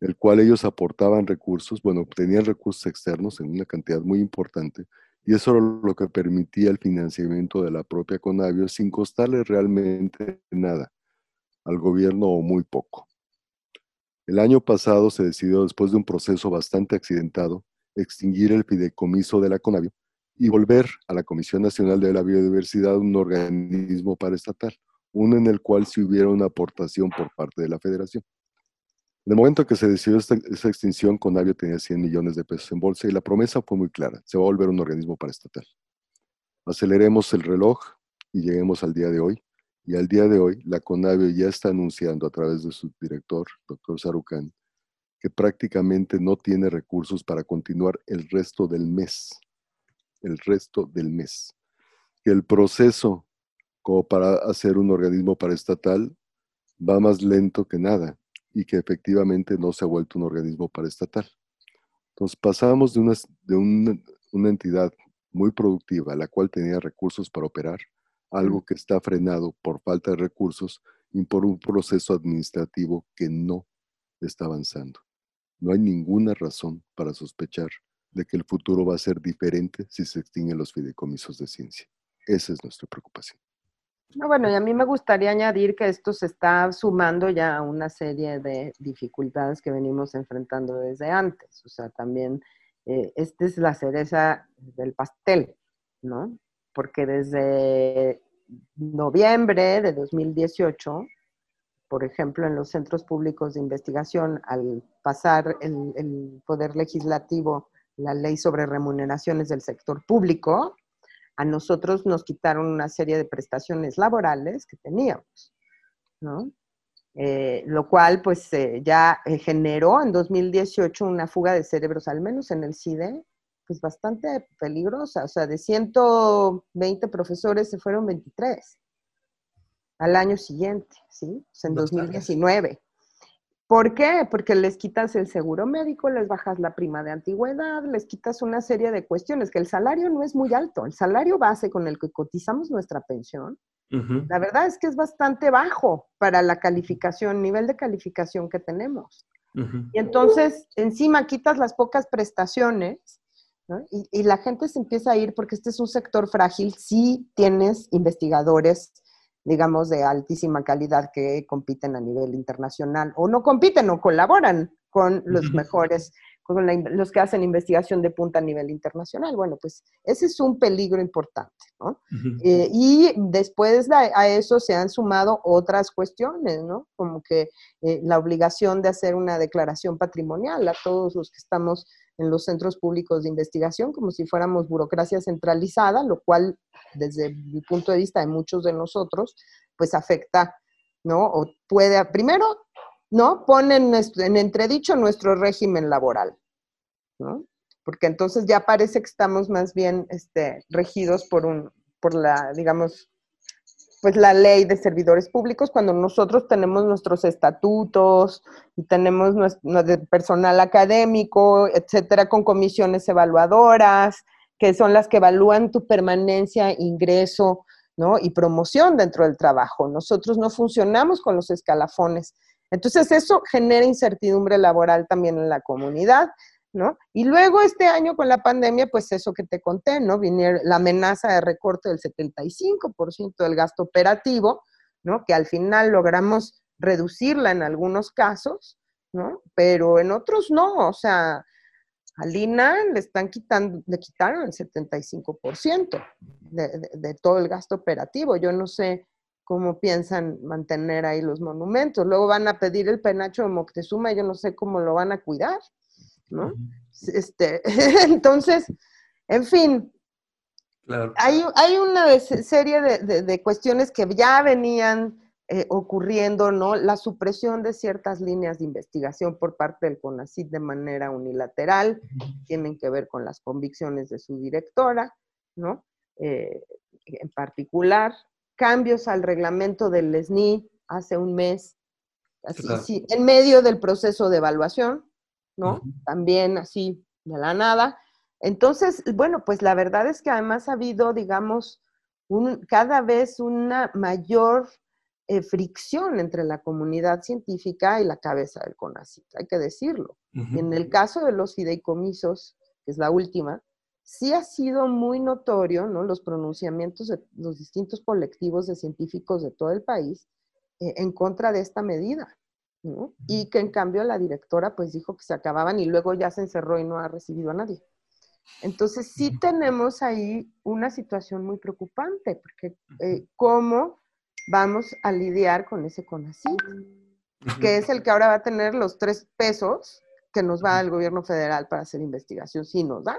el cual ellos aportaban recursos, bueno, obtenían recursos externos en una cantidad muy importante y eso era lo que permitía el financiamiento de la propia Conavio sin costarle realmente nada al gobierno o muy poco. El año pasado se decidió, después de un proceso bastante accidentado, extinguir el fideicomiso de la CONAVIO y volver a la Comisión Nacional de la Biodiversidad un organismo paraestatal, uno en el cual si hubiera una aportación por parte de la federación. En el momento que se decidió esta, extinción, Conavio tenía 100 millones de pesos en bolsa y la promesa fue muy clara, se va a volver un organismo paraestatal. Aceleremos el reloj y lleguemos al día de hoy. Y al día de hoy, la Conavio ya está anunciando a través de su director, doctor Sarucán, que prácticamente no tiene recursos para continuar el resto del mes el resto del mes. Que el proceso como para hacer un organismo paraestatal va más lento que nada y que efectivamente no se ha vuelto un organismo paraestatal. Entonces pasamos de, una, de una, entidad muy productiva, la cual tenía recursos para operar, algo que está frenado por falta de recursos y por un proceso administrativo que no está avanzando. No hay ninguna razón para sospechar de que el futuro va a ser diferente si se extinguen los fideicomisos de ciencia. Esa es nuestra preocupación. bueno, y a mí me gustaría añadir que esto se está sumando ya a una serie de dificultades que venimos enfrentando desde antes. O sea, también eh, esta es la cereza del pastel, ¿no? Porque desde noviembre de 2018, por ejemplo, en los centros públicos de investigación, al pasar el poder legislativo la ley sobre remuneraciones del sector público, a nosotros nos quitaron una serie de prestaciones laborales que teníamos, ¿no? Eh, lo cual pues eh, ya eh, generó en 2018 una fuga de cerebros, al menos en el CIDE, pues bastante peligrosa, o sea, de 120 profesores se fueron 23 al año siguiente, ¿sí? O sea, en 2019. ¿Por qué? Porque les quitas el seguro médico, les bajas la prima de antigüedad, les quitas una serie de cuestiones, que el salario no es muy alto, el salario base con el que cotizamos nuestra pensión, la verdad es que es bastante bajo para la calificación, nivel de calificación que tenemos. Y entonces, encima quitas las pocas prestaciones y, y, la gente se empieza a ir porque este es un sector frágil. Si tienes investigadores digamos, de altísima calidad que compiten a nivel internacional o no compiten o colaboran con los mejores, con los que hacen investigación de punta a nivel internacional. Bueno, pues ese es un peligro importante, ¿no? Eh, y después a eso se han sumado otras cuestiones, ¿no? Como que eh, la obligación de hacer una declaración patrimonial a todos los que estamos en los centros públicos de investigación, como si fuéramos burocracia centralizada, lo cual desde el punto de vista de muchos de nosotros, pues afecta, ¿no? O puede, primero, ¿no? Ponen en entredicho nuestro régimen laboral, ¿no? Porque entonces ya parece que estamos más bien este, regidos por, un, por la, digamos, pues la ley de servidores públicos cuando nosotros tenemos nuestros estatutos y tenemos nuestro, personal académico, etcétera, con comisiones evaluadoras, que son las que evalúan tu permanencia, ingreso, ¿no? Y promoción dentro del trabajo. Nosotros no funcionamos con los escalafones. Entonces eso genera incertidumbre laboral también en la comunidad ¿no? Y luego este año con la pandemia, pues eso que te conté, ¿no? Vinieron la amenaza de recorte del 75% del gasto operativo, ¿no? Que al final logramos reducirla en algunos casos, ¿no? Pero en otros no, o sea, a Lina le están quitando, le quitaron el 75% de, de todo el gasto operativo. Yo no sé cómo piensan mantener ahí los monumentos. Luego van a pedir el penacho de Moctezuma yo no sé cómo lo van a cuidar. ¿No? Este, entonces, en fin, hay, hay, una serie de, cuestiones que ya venían eh, ocurriendo, ¿no? La supresión de ciertas líneas de investigación por parte del CONACYT de manera unilateral, tienen que ver con las convicciones de su directora, ¿no? Eh, en particular, cambios al reglamento del SNI hace un mes, así, en medio del proceso de evaluación, ¿no? También así de la nada. Entonces, bueno, pues la verdad es que además ha habido, digamos, un, cada vez una mayor eh, fricción entre la comunidad científica y la cabeza del CONACYT, hay que decirlo. En el caso de los fideicomisos, que es la última, sí ha sido muy notorio, ¿no? Los pronunciamientos de los distintos colectivos de científicos de todo el país eh, en contra de esta medida. Y que en cambio la directora pues dijo que se acababan y luego ya se encerró y no ha recibido a nadie. Entonces sí tenemos ahí una situación muy preocupante, porque eh, ¿cómo vamos a lidiar con ese CONACYT? Que es el que ahora va a tener los tres pesos que nos va el gobierno federal para hacer investigación, si nos da.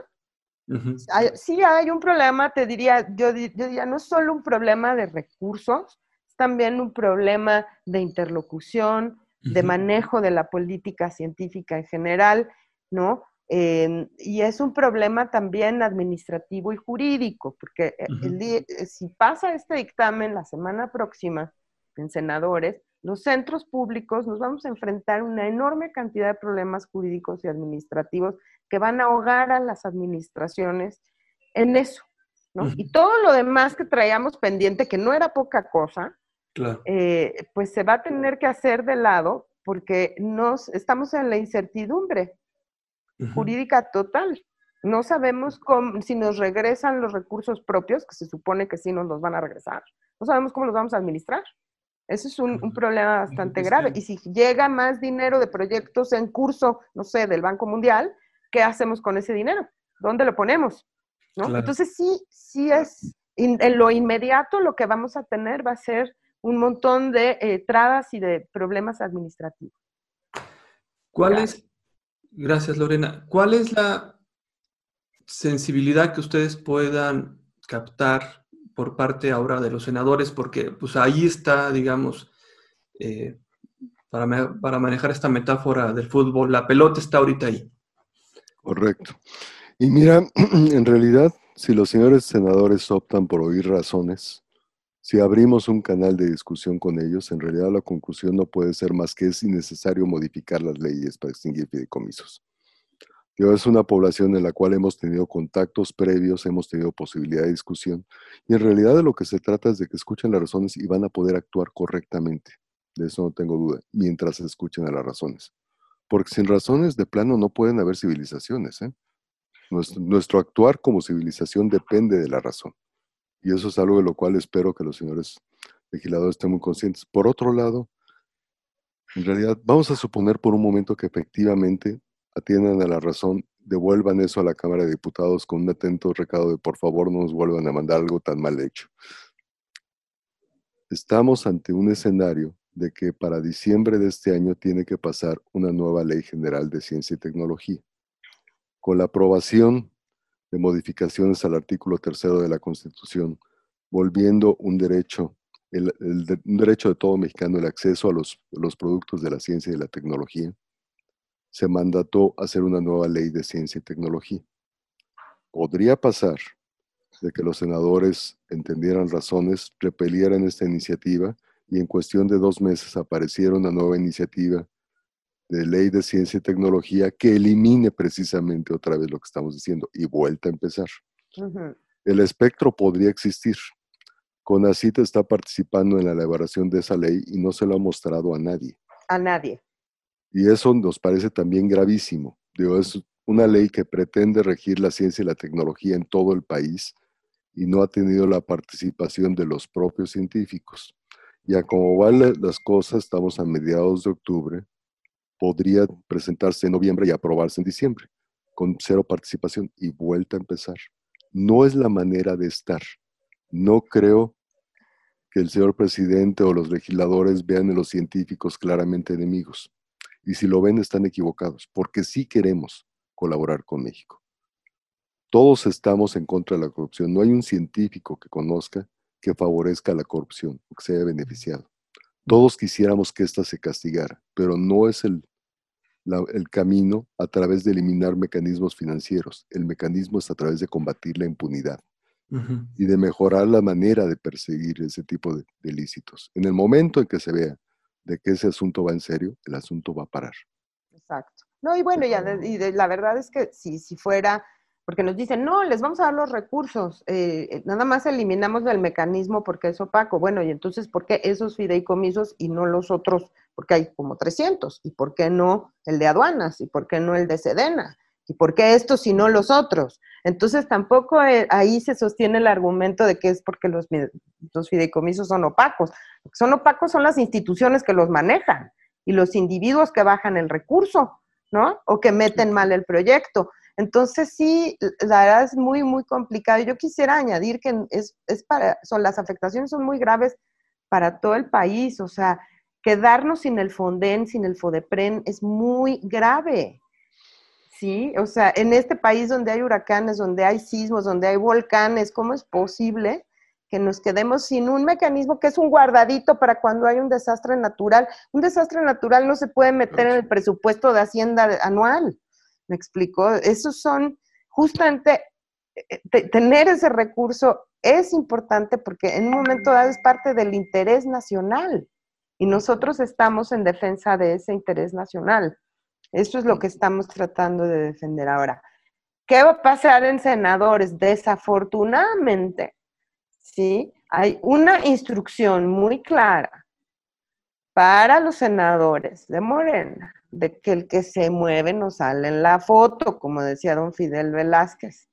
sí hay un problema, te diría, yo, yo diría, no es solo un problema de recursos, es también un problema de interlocución, de manejo de la política científica en general, ¿no? y es un problema también administrativo y jurídico, porque eh, el eh, si pasa este dictamen la semana próxima en senadores, los centros públicos nos vamos a enfrentar una enorme cantidad de problemas jurídicos y administrativos que van a ahogar a las administraciones en eso, ¿no? Y todo lo demás que traíamos pendiente, que no era poca cosa, eh, pues se va a tener que hacer de lado porque nos, estamos en la incertidumbre jurídica total. No sabemos cómo, si nos regresan los recursos propios, que se supone que sí nos los van a regresar. No sabemos cómo los vamos a administrar. Ese es un, problema bastante grave. Y si llega más dinero de proyectos en curso, no sé, del Banco Mundial, ¿qué hacemos con ese dinero? ¿Dónde lo ponemos? Entonces sí, sí es, en lo inmediato lo que vamos a tener va a ser un montón de eh, trabas y de problemas administrativos. ¿Cuál es, Gracias, Lorena. ¿Cuál es la sensibilidad que ustedes puedan captar por parte ahora de los senadores? Porque pues ahí está, digamos, eh, para, para manejar esta metáfora del fútbol, la pelota está ahorita ahí. Correcto. Y mira, en realidad, si los señores senadores optan por oír razones, si abrimos un canal de discusión con ellos, en realidad la conclusión no puede ser más que es innecesario modificar las leyes para extinguir fideicomisos. Es una población en la cual hemos tenido contactos previos, hemos tenido posibilidad de discusión, y en realidad de lo que se trata es de que escuchen las razones y van a poder actuar correctamente. De eso no tengo duda, mientras escuchen a las razones. Porque sin razones de plano no pueden haber civilizaciones. ¿eh? nuestro actuar como civilización depende de la razón. Y eso es algo de lo cual espero que los señores legisladores estén muy conscientes. Por otro lado, en realidad, vamos a suponer por un momento que efectivamente atiendan a la razón, devuelvan eso a la Cámara de Diputados con un atento recado de por favor no nos vuelvan a mandar algo tan mal hecho. Estamos ante un escenario de que para diciembre de este año tiene que pasar una nueva ley general de ciencia y tecnología. Con la aprobación de modificaciones al artículo tercero de la Constitución, volviendo un derecho, el, un derecho de todo mexicano el acceso a los, los productos de la ciencia y de la tecnología, se mandató hacer una nueva ley de ciencia y tecnología. Podría pasar de que los senadores entendieran razones, repelieran esta iniciativa y en cuestión de dos meses apareciera una nueva iniciativa de ley de ciencia y tecnología que elimine precisamente otra vez lo que estamos diciendo y vuelta a empezar. El espectro podría existir. CONACIT está participando en la elaboración de esa ley y no se lo ha mostrado a nadie. A nadie. Y eso nos parece también gravísimo. Digo, es una ley que pretende regir la ciencia y la tecnología en todo el país y no ha tenido la participación de los propios científicos. Ya como van las cosas, estamos a mediados de octubre, podría presentarse en noviembre y aprobarse en diciembre, con cero participación y vuelta a empezar. No es la manera de estar. No creo que el señor presidente o los legisladores vean a los científicos claramente enemigos. Y si lo ven, están equivocados, porque sí queremos colaborar con México. Todos estamos en contra de la corrupción. No hay un científico que conozca que favorezca la corrupción o que se haya beneficiado. Todos quisiéramos que ésta se castigara, pero no es el, el camino a través de eliminar mecanismos financieros. El mecanismo es a través de combatir la impunidad y de mejorar la manera de perseguir ese tipo de, de ilícitos. En el momento en que se vea de que ese asunto va en serio, el asunto va a parar. Exacto. No, y bueno, ya, y la verdad es que si, si fuera porque nos dicen, no, les vamos a dar los recursos, eh, eh, nada más eliminamos el mecanismo porque es opaco. Bueno, y entonces, ¿por qué esos fideicomisos y no los otros? Porque hay como 300. ¿Y por qué no el de aduanas? ¿Y por qué no el de Sedena? ¿Y por qué estos y no los otros? Entonces, tampoco eh, ahí se sostiene el argumento de que es porque los, los fideicomisos son opacos. Lo que son opacos son las instituciones que los manejan y los individuos que bajan el recurso, ¿no? O que meten mal el proyecto. Entonces sí, la verdad es muy, muy complicado. Yo quisiera añadir que es, es para, son, las afectaciones son muy graves para todo el país, o sea, quedarnos sin el Fonden, sin el Fodepren es muy grave. Sí, o sea, en este país donde hay huracanes, donde hay sismos, donde hay volcanes, ¿cómo es posible que nos quedemos sin un mecanismo que es un guardadito para cuando hay un desastre natural? Un desastre natural no se puede meter en el presupuesto de Hacienda anual. ¿Me explico? Esos son justamente eh, tener ese recurso es importante porque en un momento dado es parte del interés nacional y nosotros estamos en defensa de ese interés nacional. Eso es lo que estamos tratando de defender ahora. ¿Qué va a pasar en senadores? Desafortunadamente, ¿sí? Hay una instrucción muy clara para los senadores de Morena de que el que se mueve no sale en la foto, como decía don Fidel Velázquez.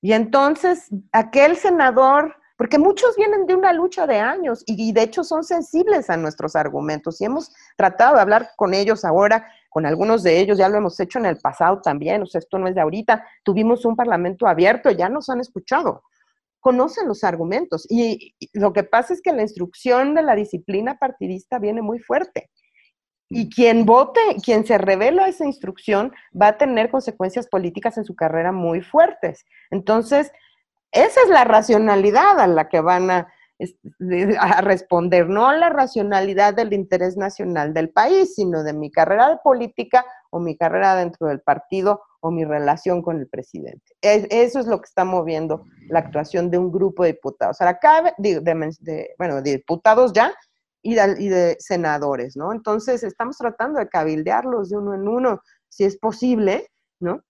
Y entonces, aquel senador porque muchos vienen de una lucha de años y, de hecho son sensibles a nuestros argumentos y hemos tratado de hablar con ellos ahora, con algunos de ellos, ya lo hemos hecho en el pasado también, o sea, esto no es de ahorita, tuvimos un parlamento abierto, ya nos han escuchado, conocen los argumentos y, lo que pasa es que la instrucción de la disciplina partidista viene muy fuerte. Y mm. quien vote, quien se revela esa instrucción, va a tener consecuencias políticas en su carrera muy fuertes. Entonces, esa es la racionalidad a la que van a, responder, no la racionalidad del interés nacional del país, sino de mi carrera de política o mi carrera dentro del partido o mi relación con el presidente. eso es lo que está moviendo la actuación de un grupo de diputados. Ahora, de, bueno, de diputados ya y y de senadores, ¿no? Entonces, estamos tratando de cabildearlos de uno en uno, si es posible, ¿no?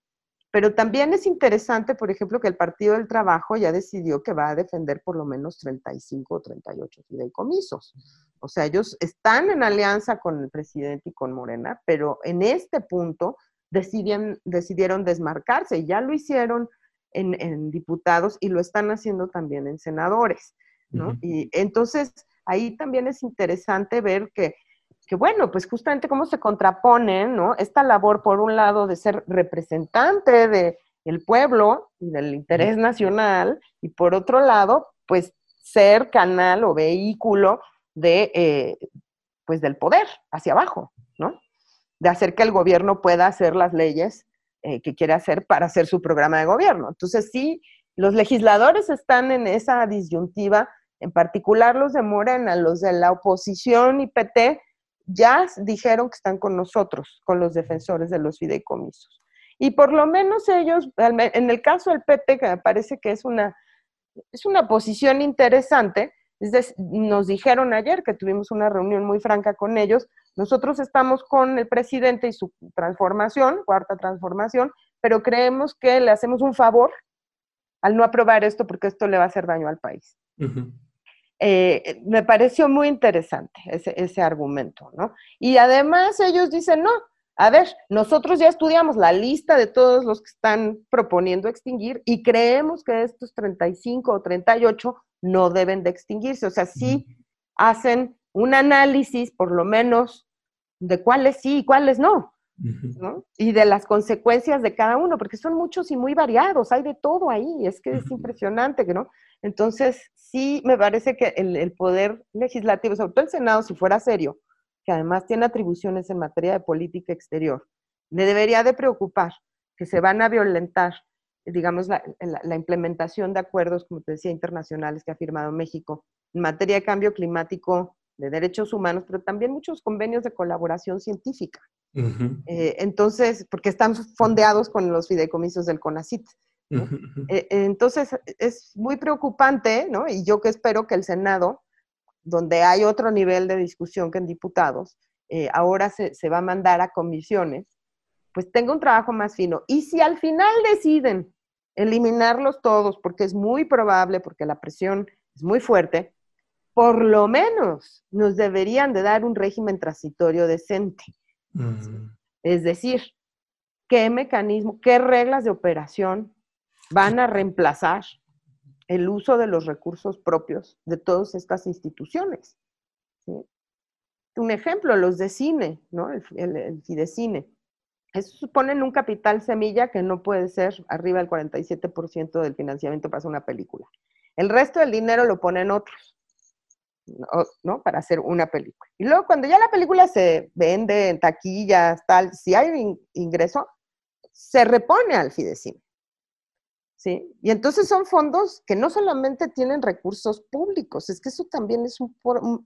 Pero también es interesante, por ejemplo, que el Partido del Trabajo ya decidió que va a defender por lo menos 35 o 38 fideicomisos. O sea, ellos están en alianza con el presidente y con Morena, pero en este punto decidieron, decidieron desmarcarse. Y ya lo hicieron en, diputados y lo están haciendo también en senadores. ¿no? Y entonces ahí también es interesante ver que que bueno, pues justamente cómo se contraponen, ¿no? Esta labor, por un lado, de ser representante del el pueblo y del interés nacional, y por otro lado, pues ser canal o vehículo de, eh, pues del poder hacia abajo, ¿no? De hacer que el gobierno pueda hacer las leyes eh, que quiere hacer para hacer su programa de gobierno. Entonces, sí, los legisladores están en esa disyuntiva, en particular los de Morena, los de la oposición y PT, ya dijeron que están con nosotros, con los defensores de los fideicomisos. Y por lo menos ellos, en el caso del PT, que me parece que es una, es una posición interesante, nos dijeron ayer que tuvimos una reunión muy franca con ellos, nosotros estamos con el presidente y su transformación, cuarta transformación, pero creemos que le hacemos un favor al no aprobar esto porque esto le va a hacer daño al país. Eh, me pareció muy interesante ese, argumento, ¿no? Y además ellos dicen, no, a ver, nosotros ya estudiamos la lista de todos los que están proponiendo extinguir y creemos que estos 35 o 38 no deben de extinguirse. O sea, sí hacen un análisis, por lo menos, de cuáles sí y cuáles no. ¿no? Y de las consecuencias de cada uno, porque son muchos y muy variados, hay de todo ahí, es que es impresionante, ¿no? Entonces, sí me parece que el, poder legislativo, sobre todo el Senado, si fuera serio, que además tiene atribuciones en materia de política exterior, le debería de preocupar que se van a violentar, digamos, la, implementación de acuerdos, como te decía, internacionales que ha firmado México en materia de cambio climático, de derechos humanos, pero también muchos convenios de colaboración científica. Eh, entonces, porque están fondeados con los fideicomisos del CONACIT. E, entonces, es muy preocupante, ¿no? Y yo que espero que el Senado, donde hay otro nivel de discusión que en diputados, eh, ahora se, se, va a mandar a comisiones, pues tenga un trabajo más fino. Y si al final deciden eliminarlos todos, porque es muy probable, porque la presión es muy fuerte, por lo menos nos deberían de dar un régimen transitorio decente. Es decir, qué mecanismo, qué reglas de operación van a reemplazar el uso de los recursos propios de todas estas instituciones. un ejemplo, los de cine, ¿no? El, el, el Fidecine. Eso suponen un capital semilla que no puede ser arriba del 47% del financiamiento para hacer una película. El resto del dinero lo ponen otros, ¿no? Para hacer una película. Y luego cuando ya la película se vende en taquillas, tal, si hay ingreso, se repone al Fidecine. ¿Sí? Y entonces son fondos que no solamente tienen recursos públicos, es que eso también es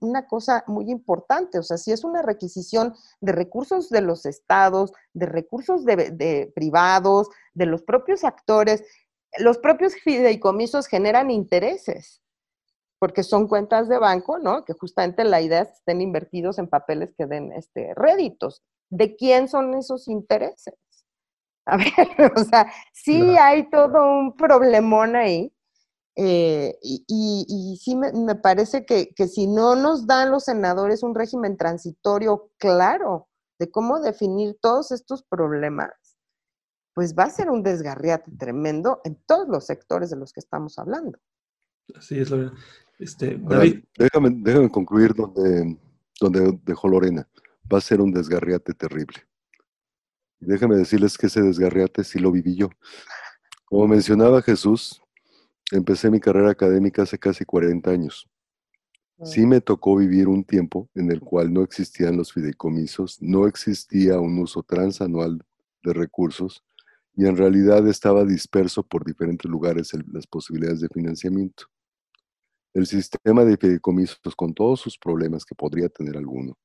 una cosa muy importante, o sea, si es una requisición de recursos de los estados, de recursos de, privados, de los propios actores, los propios fideicomisos generan intereses, porque son cuentas de banco, ¿no? Que justamente la idea es que estén invertidos en papeles que den este, réditos. ¿De quién son esos intereses? A ver, o sea, sí hay todo un problemón ahí. Eh, y, sí me, parece que, si no nos dan los senadores un régimen transitorio claro de cómo definir todos estos problemas, pues va a ser un desgarriate tremendo en todos los sectores de los que estamos hablando. Así es, Lorena. Este, David. déjame, déjame concluir donde, donde dejó Lorena. Va a ser un desgarriate terrible. Déjame decirles que ese desgarriate sí lo viví yo. Como mencionaba Jesús, empecé mi carrera académica hace casi 40 años. Sí me tocó vivir un tiempo en el cual no existían los fideicomisos, no existía un uso transanual de recursos y en realidad estaba disperso por diferentes lugares las posibilidades de financiamiento. El sistema de fideicomisos, con todos sus problemas que podría tener alguno,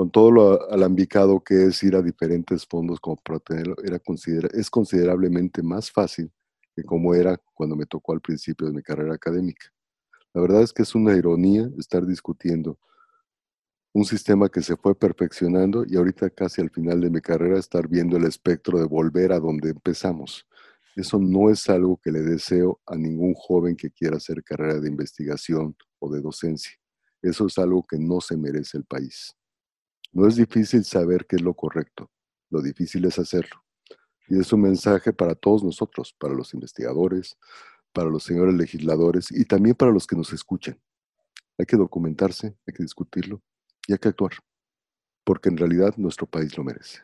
con todo lo alambicado que es ir a diferentes fondos como para tenerlo, era es considerablemente más fácil que como era cuando me tocó al principio de mi carrera académica. La verdad es que es una ironía estar discutiendo un sistema que se fue perfeccionando y ahorita casi al final de mi carrera estar viendo el espectro de volver a donde empezamos. Eso no es algo que le deseo a ningún joven que quiera hacer carrera de investigación o de docencia. Eso es algo que no se merece el país. No es difícil saber qué es lo correcto, lo difícil es hacerlo. Y es un mensaje para todos nosotros, para los investigadores, para los señores legisladores y también para los que nos escuchan. Hay que documentarse, hay que discutirlo y hay que actuar, porque en realidad nuestro país lo merece.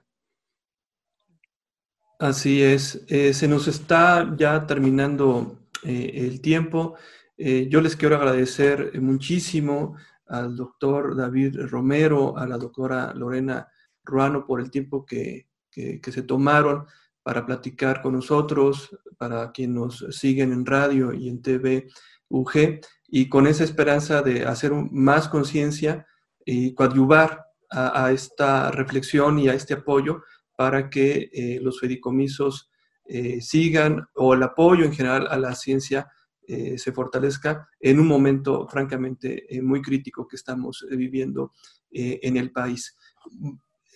Así es, eh, se nos está ya terminando eh, el tiempo. Eh, yo les quiero agradecer muchísimo al doctor David Romero, a la doctora Lorena Ruano por el tiempo que, se tomaron para platicar con nosotros, para quienes nos siguen en radio y en TV UG, y con esa esperanza de hacer más conciencia y coadyuvar a, esta reflexión y a este apoyo para que eh, los fedicomisos eh, sigan o el apoyo en general a la ciencia eh, se fortalezca en un momento francamente eh, muy crítico que estamos eh, viviendo en el país.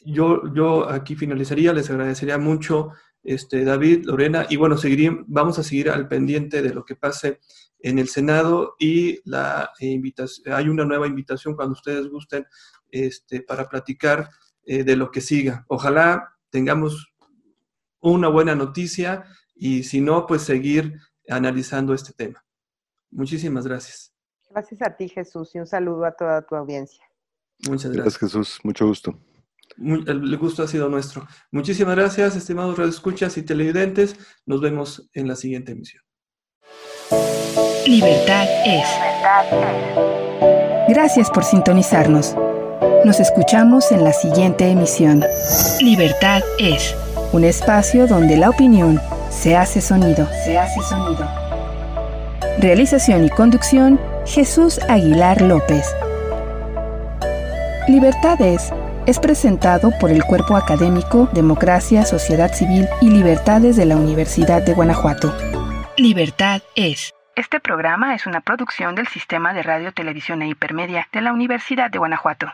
Yo, yo aquí finalizaría, les agradecería mucho este, David, Lorena, y bueno, vamos a seguir al pendiente de lo que pase en el Senado y la invitación, hay una nueva invitación cuando ustedes gusten este, para platicar de lo que siga. Ojalá tengamos una buena noticia y si no, pues seguir analizando este tema. Muchísimas gracias. Gracias a ti, Jesús, y un saludo a toda tu audiencia. Muchas gracias. Gracias, Jesús. Mucho gusto. el gusto ha sido nuestro. Muchísimas gracias, estimados radioescuchas y televidentes. Nos vemos en la siguiente emisión. Libertad es. Gracias por sintonizarnos. Nos escuchamos en la siguiente emisión. Libertad es un espacio donde la opinión se hace sonido. Se hace sonido. Realización y conducción, Jesús Aguilar López. Libertades es presentado por el Cuerpo Académico Democracia, Sociedad Civil y Libertades de la Universidad de Guanajuato. Libertad es. Este programa es una producción del Sistema de Radio, Televisión e Hipermedia de la Universidad de Guanajuato.